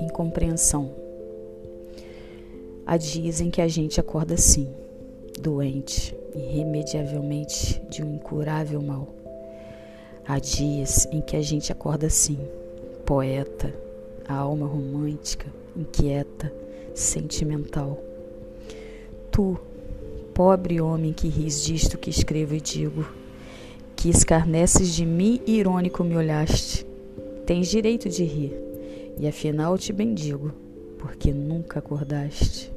Incompreensão. Há dias em que a gente acorda assim, doente, irremediavelmente de um incurável mal. Há dias em que a gente acorda assim, poeta, a alma romântica, inquieta, sentimental. Tu, pobre homem que ris disto que escrevo e digo, que escarneces de mim e irônico me olhaste, tens direito de rir, e afinal te bendigo, porque nunca acordaste.